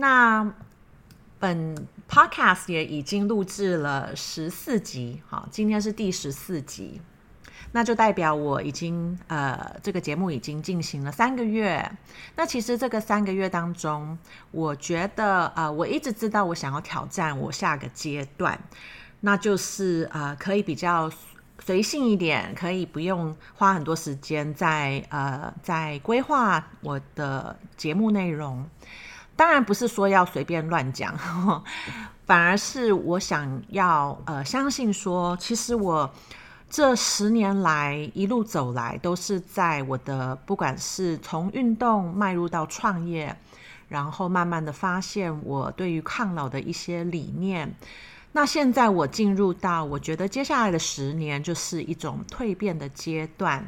那本 podcast 也已经录制了十四集，好，今天是第十四集，那就代表我已经呃，这个节目已经进行了三个月。那其实这个三个月当中，我觉得呃，我一直知道我想要挑战我下个阶段，那就是呃，可以比较随性一点，可以不用花很多时间在呃，在规划我的节目内容。当然不是说要随便乱讲，反而是我想要呃相信说，其实我这十年来一路走来，都是在我的不管是从运动迈入到创业，然后慢慢的发现我对于抗老的一些理念。那现在我进入到我觉得接下来的十年就是一种蜕变的阶段。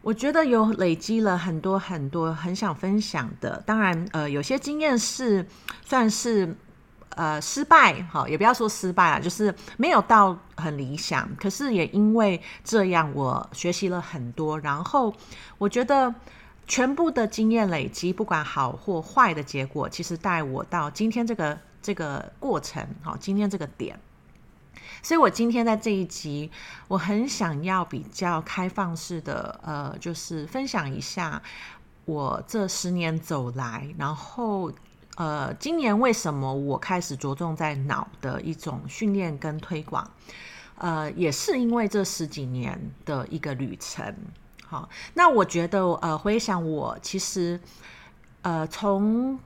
我觉得有累积了很多很多很想分享的，当然，呃，有些经验是算是呃失败，哈，也不要说失败了，就是没有到很理想。可是也因为这样，我学习了很多，然后我觉得全部的经验累积，不管好或坏的结果，其实带我到今天这个这个过程，好，今天这个点。所以，我今天在这一集，我很想要比较开放式的，呃，就是分享一下我这十年走来，然后，呃，今年为什么我开始着重在脑的一种训练跟推广，呃，也是因为这十几年的一个旅程。好，那我觉得，呃，回想我其实，呃，从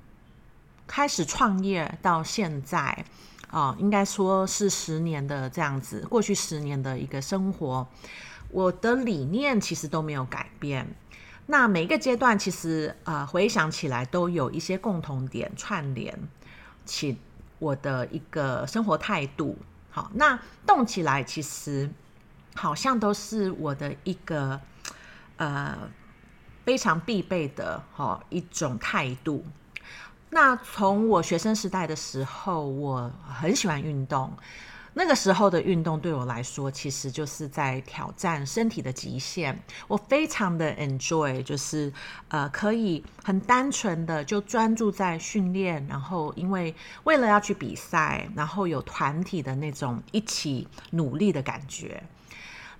开始创业到现在。啊、哦，应该说是十年的这样子，过去十年的一个生活，我的理念其实都没有改变。那每一个阶段，其实呃回想起来都有一些共同点串联起我的一个生活态度。好，那动起来其实好像都是我的一个呃非常必备的哈、哦、一种态度。那从我学生时代的时候，我很喜欢运动。那个时候的运动对我来说，其实就是在挑战身体的极限。我非常的 enjoy，就是呃，可以很单纯的就专注在训练，然后因为为了要去比赛，然后有团体的那种一起努力的感觉。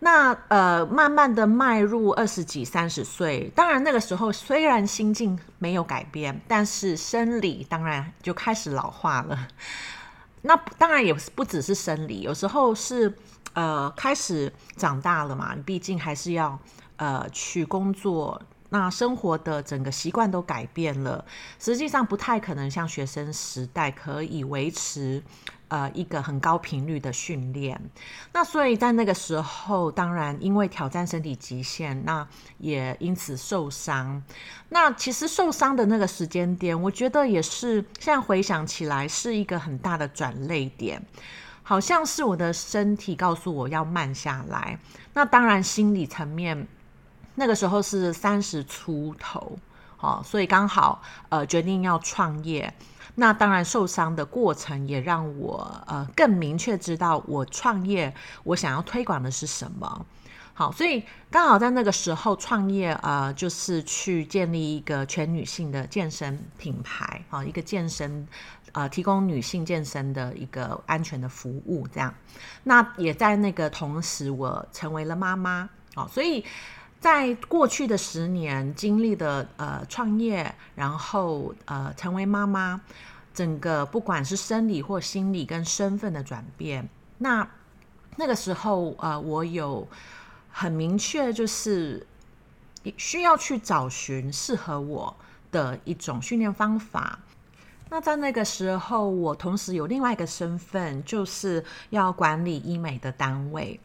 那呃，慢慢的迈入二十几、三十岁，当然那个时候虽然心境没有改变，但是生理当然就开始老化了。那当然也不只是生理，有时候是呃开始长大了嘛，你毕竟还是要呃去工作，那生活的整个习惯都改变了，实际上不太可能像学生时代可以维持。呃，一个很高频率的训练，那所以在那个时候，当然因为挑战身体极限，那也因此受伤。那其实受伤的那个时间点，我觉得也是现在回想起来是一个很大的转捩点，好像是我的身体告诉我要慢下来。那当然心理层面，那个时候是三十出头，好，所以刚好呃决定要创业。那当然，受伤的过程也让我呃更明确知道我创业我想要推广的是什么。好，所以刚好在那个时候创业，呃，就是去建立一个全女性的健身品牌，啊，一个健身呃提供女性健身的一个安全的服务，这样。那也在那个同时，我成为了妈妈，好，所以。在过去的十年经历的呃创业，然后呃成为妈妈，整个不管是生理或心理跟身份的转变，那那个时候呃我有很明确就是需要去找寻适合我的一种训练方法。那在那个时候，我同时有另外一个身份，就是要管理医美的单位。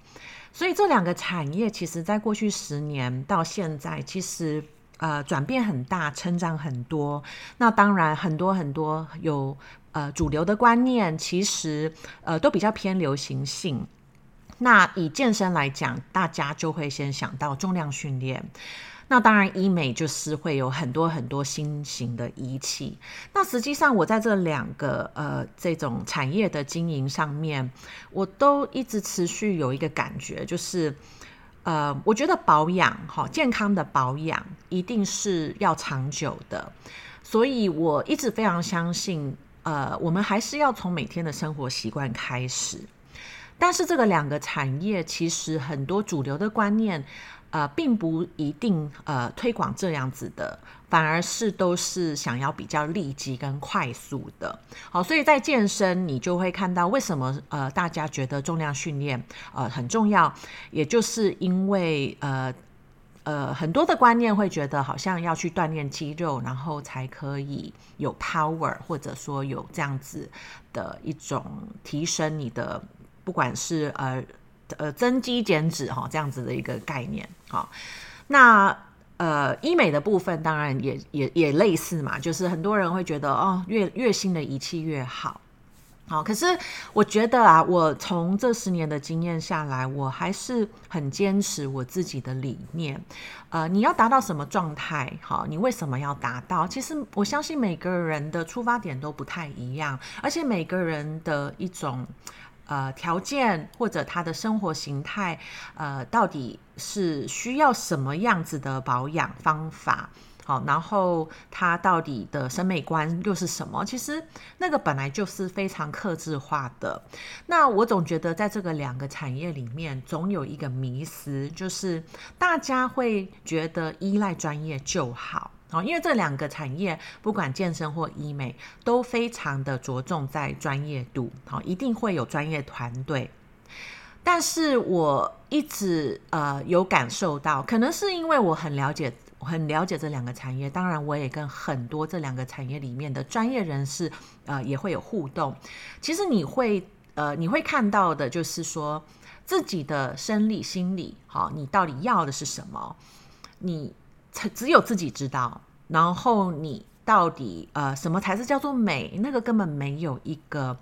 所以这两个产业，其实在过去十年到现在，其实呃转变很大，成长很多。那当然很多很多有呃主流的观念，其实呃都比较偏流行性。那以健身来讲，大家就会先想到重量训练。那当然，医美就是会有很多很多新型的仪器。那实际上，我在这两个呃这种产业的经营上面，我都一直持续有一个感觉，就是呃，我觉得保养哈，健康的保养一定是要长久的。所以我一直非常相信，呃，我们还是要从每天的生活习惯开始。但是这个两个产业其实很多主流的观念。呃，并不一定呃推广这样子的，反而是都是想要比较立即跟快速的。好，所以在健身，你就会看到为什么呃大家觉得重量训练呃很重要，也就是因为呃呃很多的观念会觉得好像要去锻炼肌肉，然后才可以有 power，或者说有这样子的一种提升你的，不管是呃。呃，增肌减脂哈，这样子的一个概念哈。那呃，医美的部分当然也也也类似嘛，就是很多人会觉得哦，越越新的仪器越好。好，可是我觉得啊，我从这十年的经验下来，我还是很坚持我自己的理念。呃，你要达到什么状态？好，你为什么要达到？其实我相信每个人的出发点都不太一样，而且每个人的一种。呃，条件或者他的生活形态，呃，到底是需要什么样子的保养方法？好，然后他到底的审美观又是什么？其实那个本来就是非常克制化的。那我总觉得在这个两个产业里面，总有一个迷思，就是大家会觉得依赖专业就好。哦，因为这两个产业，不管健身或医美，都非常的着重在专业度。好，一定会有专业团队。但是我一直呃有感受到，可能是因为我很了解，我很了解这两个产业。当然，我也跟很多这两个产业里面的专业人士呃也会有互动。其实你会呃你会看到的，就是说自己的生理、心理，好，你到底要的是什么？你。只有自己知道，然后你到底呃什么才是叫做美？那个根本没有一个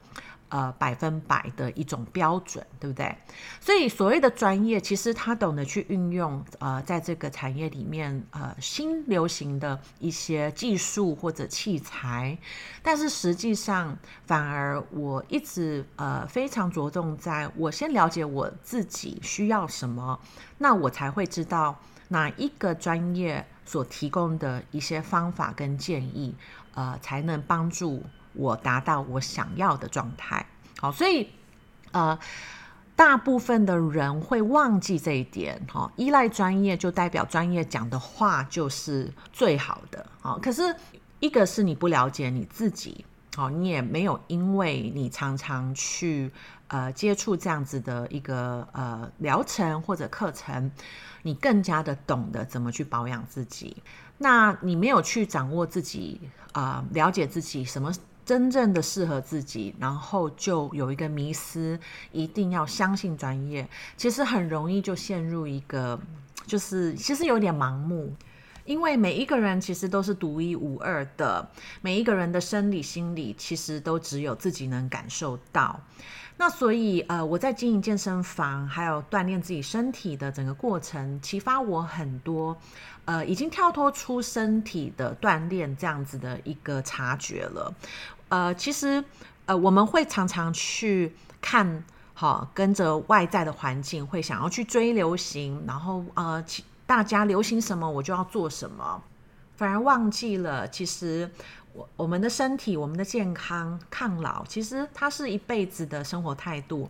呃百分百的一种标准，对不对？所以所谓的专业，其实他懂得去运用呃在这个产业里面呃新流行的一些技术或者器材，但是实际上反而我一直呃非常着重在我先了解我自己需要什么，那我才会知道。哪一个专业所提供的一些方法跟建议，呃，才能帮助我达到我想要的状态？好，所以呃，大部分的人会忘记这一点。哈，依赖专业就代表专业讲的话就是最好的。好，可是一个是你不了解你自己，好，你也没有因为你常常去呃接触这样子的一个呃疗程或者课程。你更加的懂得怎么去保养自己，那你没有去掌握自己啊、了解自己什么真正的适合自己，然后就有一个迷思，一定要相信专业，其实很容易就陷入一个，就是其实有点盲目，因为每一个人其实都是独一无二的，每一个人的生理心理其实都只有自己能感受到。那所以，呃，我在经营健身房，还有锻炼自己身体的整个过程，启发我很多，呃，已经跳脱出身体的锻炼这样子的一个察觉了。呃，其实，呃，我们会常常去看，好，跟着外在的环境，会想要去追流行，然后，呃，大家流行什么，我就要做什么，反而忘记了，其实。我我们的身体，我们的健康、抗老，其实它是一辈子的生活态度。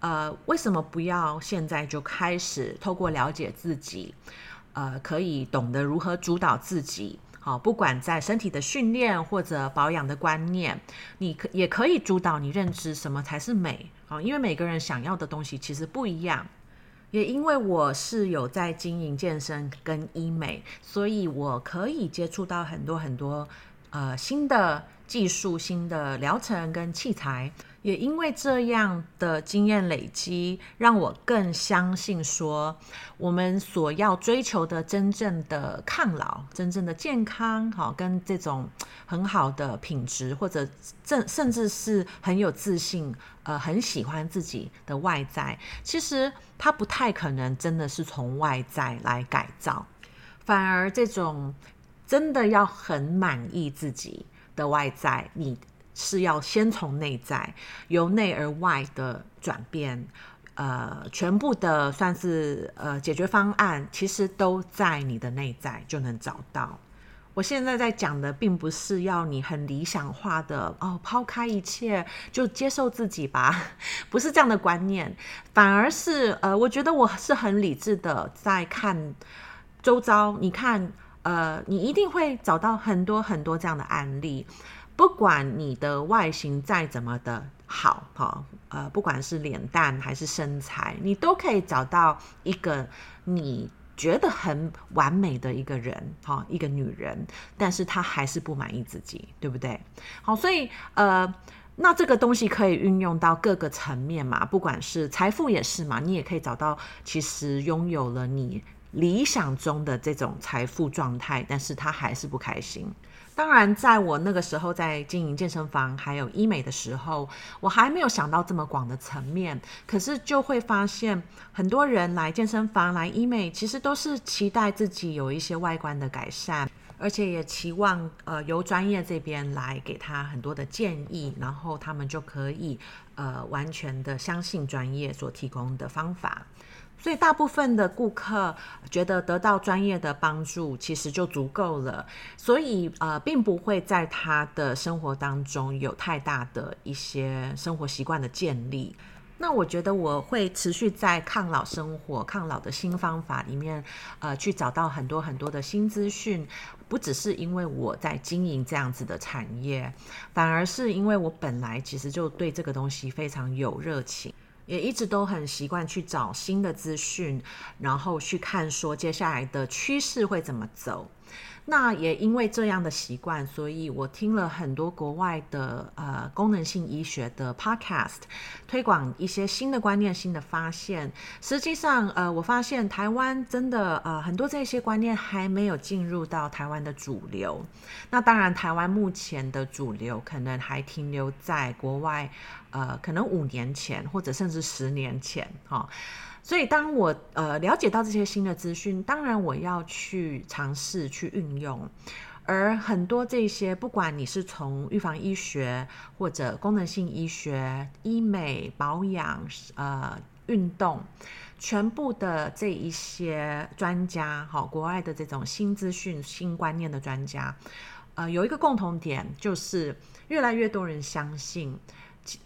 呃，为什么不要现在就开始透过了解自己，呃，可以懂得如何主导自己？好，不管在身体的训练或者保养的观念，你可也可以主导你认知什么才是美。好，因为每个人想要的东西其实不一样。也因为我是有在经营健身跟医美，所以我可以接触到很多很多。呃，新的技术、新的疗程跟器材，也因为这样的经验累积，让我更相信说，我们所要追求的真正的抗老、真正的健康，好，跟这种很好的品质，或者甚甚至是很有自信，呃，很喜欢自己的外在，其实它不太可能真的是从外在来改造，反而这种真的要很满意自己的外在，你。是要先从内在，由内而外的转变，呃，全部的算是呃解决方案，其实都在你的内在就能找到。我现在在讲的，并不是要你很理想化的哦，抛开一切就接受自己吧，不是这样的观念，反而是呃，我觉得我是很理智的在看周遭，你看，呃，你一定会找到很多很多这样的案例。不管你的外形再怎么的好，哈，呃，不管是脸蛋还是身材，你都可以找到一个你觉得很完美的一个人，哈，一个女人，但是她还是不满意自己，对不对？好，所以，呃，那这个东西可以运用到各个层面嘛，不管是财富也是嘛，你也可以找到，其实拥有了你理想中的这种财富状态，但是他还是不开心。当然，在我那个时候在经营健身房还有医美的时候，我还没有想到这么广的层面。可是就会发现，很多人来健身房来医美，其实都是期待自己有一些外观的改善，而且也期望呃由专业这边来给他很多的建议，然后他们就可以呃完全的相信专业所提供的方法。所以大部分的顾客觉得得到专业的帮助其实就足够了，所以呃，并不会在他的生活当中有太大的一些生活习惯的建立。那我觉得我会持续在抗老生活、抗老的新方法里面，呃，去找到很多很多的新资讯，不只是因为我在经营这样子的产业，反而是因为我本来其实就对这个东西非常有热情。也一直都很习惯去找新的资讯，然后去看说接下来的趋势会怎么走。那也因为这样的习惯，所以我听了很多国外的呃功能性医学的 podcast，推广一些新的观念、新的发现。实际上，呃，我发现台湾真的呃很多这些观念还没有进入到台湾的主流。那当然，台湾目前的主流可能还停留在国外，呃，可能五年前或者甚至十年前，哈、所以，当我呃了解到这些新的资讯，当然我要去尝试去运用。而很多这些，不管你是从预防医学或者功能性医学、医美、保养、呃运动，全部的这一些专家，好，国外的这种新资讯、新观念的专家，呃，有一个共同点，就是越来越多人相信，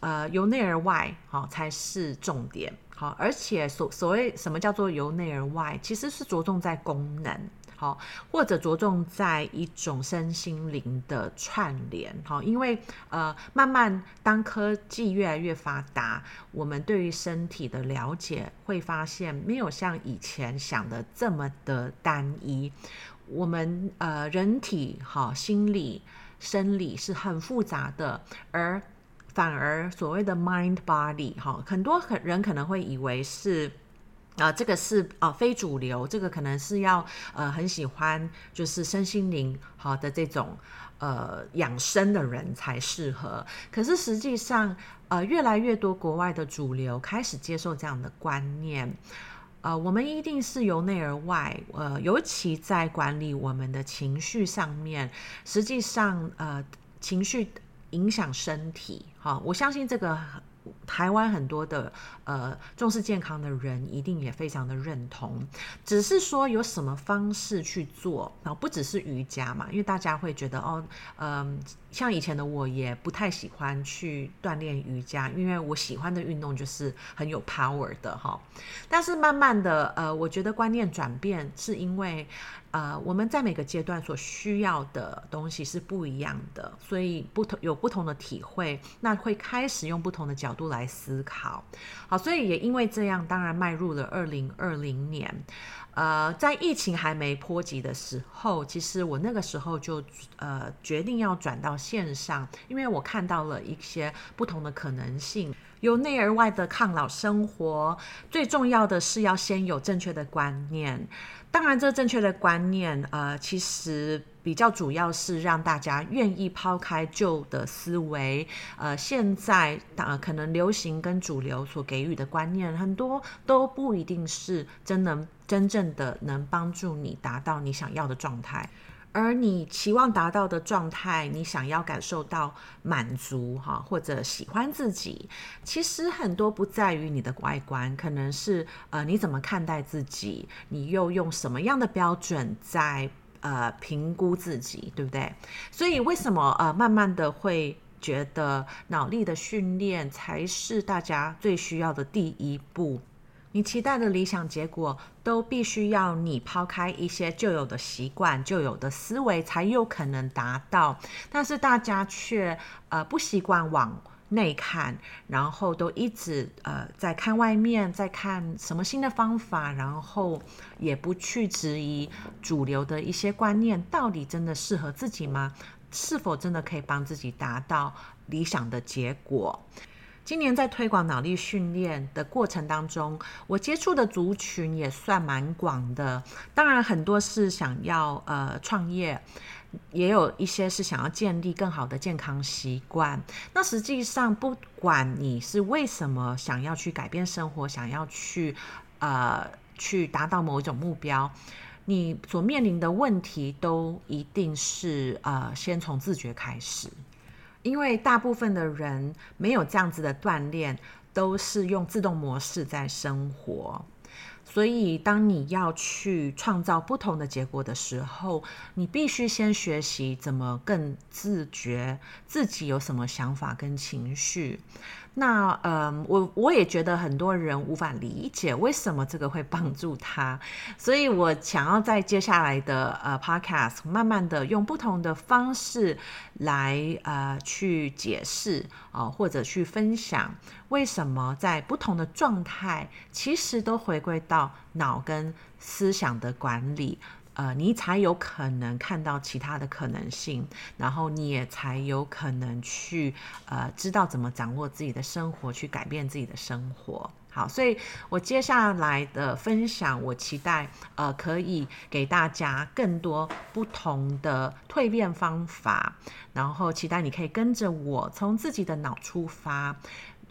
呃，由内而外，好，才是重点。好，而且所所谓什么叫做由内而外，其实是着重在功能，好，或者着重在一种身心灵的串联，好，因为呃，慢慢当科技越来越发达，我们对于身体的了解会发现没有像以前想的这么的单一，我们呃人体好，心理生理是很复杂的，而反而所谓的 mind body 哈，很多很人可能会以为是啊、呃，这个是啊、非主流，这个可能是要呃很喜欢就是身心灵好的这种呃养生的人才适合。可是实际上呃越来越多国外的主流开始接受这样的观念，呃我们一定是由内而外，呃尤其在管理我们的情绪上面，实际上呃情绪。影响身体，好，我相信这个台湾很多的呃重视健康的人一定也非常的认同，只是说有什么方式去做，然后不只是瑜伽嘛，因为大家会觉得哦，嗯、像以前的我也不太喜欢去锻炼瑜伽，因为我喜欢的运动就是很有 power 的哈，但是慢慢的呃，我觉得观念转变是因为呃，我们在每个阶段所需要的东西是不一样的，所以不同有不同的体会，那会开始用不同的角角度来思考。好，所以也因为这样，当然迈入了二零二零年。呃，在疫情还没波及的时候，其实我那个时候就呃决定要转到线上，因为我看到了一些不同的可能性。由内而外的抗老生活，最重要的是要先有正确的观念。当然，这正确的观念，呃，其实比较主要是让大家愿意抛开旧的思维。呃，现在呃可能流行跟主流所给予的观念，很多都不一定是真能真正的能帮助你达到你想要的状态。而你期望达到的状态，你想要感受到满足哈，或者喜欢自己，其实很多不在于你的外观，可能是呃你怎么看待自己，你又用什么样的标准在呃评估自己，对不对？所以为什么呃慢慢的会觉得脑力的训练才是大家最需要的第一步？你期待的理想结果，都必须要你抛开一些旧有的习惯、旧有的思维，才有可能达到。但是大家却呃不习惯往内看，然后都一直呃在看外面，在看什么新的方法，然后也不去质疑主流的一些观念，到底真的适合自己吗？是否真的可以帮自己达到理想的结果？今年在推广脑力训练的过程当中，我接触的族群也算蛮广的。当然，很多是想要呃创业，也有一些是想要建立更好的健康习惯。那实际上，不管你是为什么想要去改变生活，想要去呃去达到某一种目标，你所面临的问题都一定是呃先从自觉开始。因为大部分的人没有这样子的锻炼，都是用自动模式在生活。所以，当你要去创造不同的结果的时候，你必须先学习怎么更自觉自己有什么想法跟情绪。那嗯，我我也觉得很多人无法理解为什么这个会帮助他，所以我想要在接下来的呃 podcast 慢慢的用不同的方式来呃去解释啊、或者去分享为什么在不同的状态，其实都回归到脑跟思想的管理。呃，你才有可能看到其他的可能性，然后你也才有可能去呃知道怎么掌握自己的生活，去改变自己的生活。好，所以我接下来的分享，我期待呃可以给大家更多不同的蜕变方法，然后期待你可以跟着我从自己的脑出发。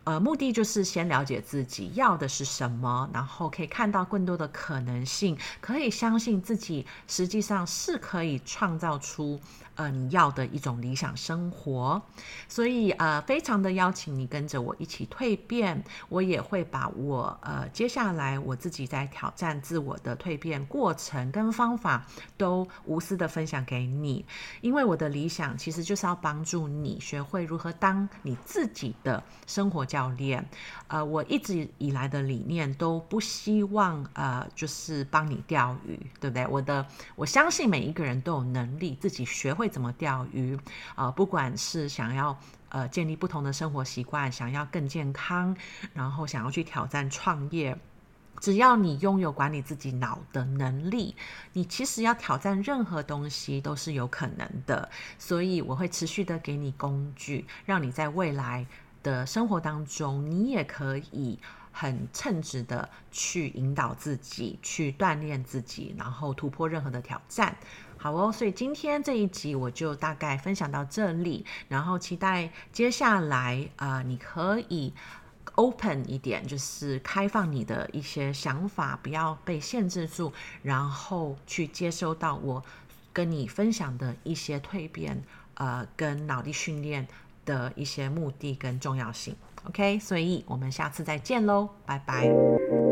呃，目的就是先了解自己要的是什么，然后可以看到更多的可能性，可以相信自己实际上是可以创造出。呃，你要的一种理想生活，所以呃，非常的邀请你跟着我一起蜕变。我也会把我呃接下来我自己在挑战自我的蜕变过程跟方法都无私的分享给你，因为我的理想其实就是要帮助你学会如何当你自己的生活教练。呃，我一直以来的理念都不希望呃就是帮你钓鱼，对不对？我的我相信每一个人都有能力自己学会怎么钓鱼啊、呃？不管是想要呃建立不同的生活习惯，想要更健康，然后想要去挑战创业，只要你拥有管理自己脑的能力，你其实要挑战任何东西都是有可能的。所以我会持续的给你工具，让你在未来的生活当中，你也可以很称职的去引导自己，去锻炼自己，然后突破任何的挑战。好哦，所以今天这一集我就大概分享到这里，然后期待接下来啊、呃，你可以 open 一点，就是开放你的一些想法，不要被限制住，然后去接收到我跟你分享的一些蜕变，呃，跟脑力训练的一些目的跟重要性。OK，所以我们下次再见喽，拜拜。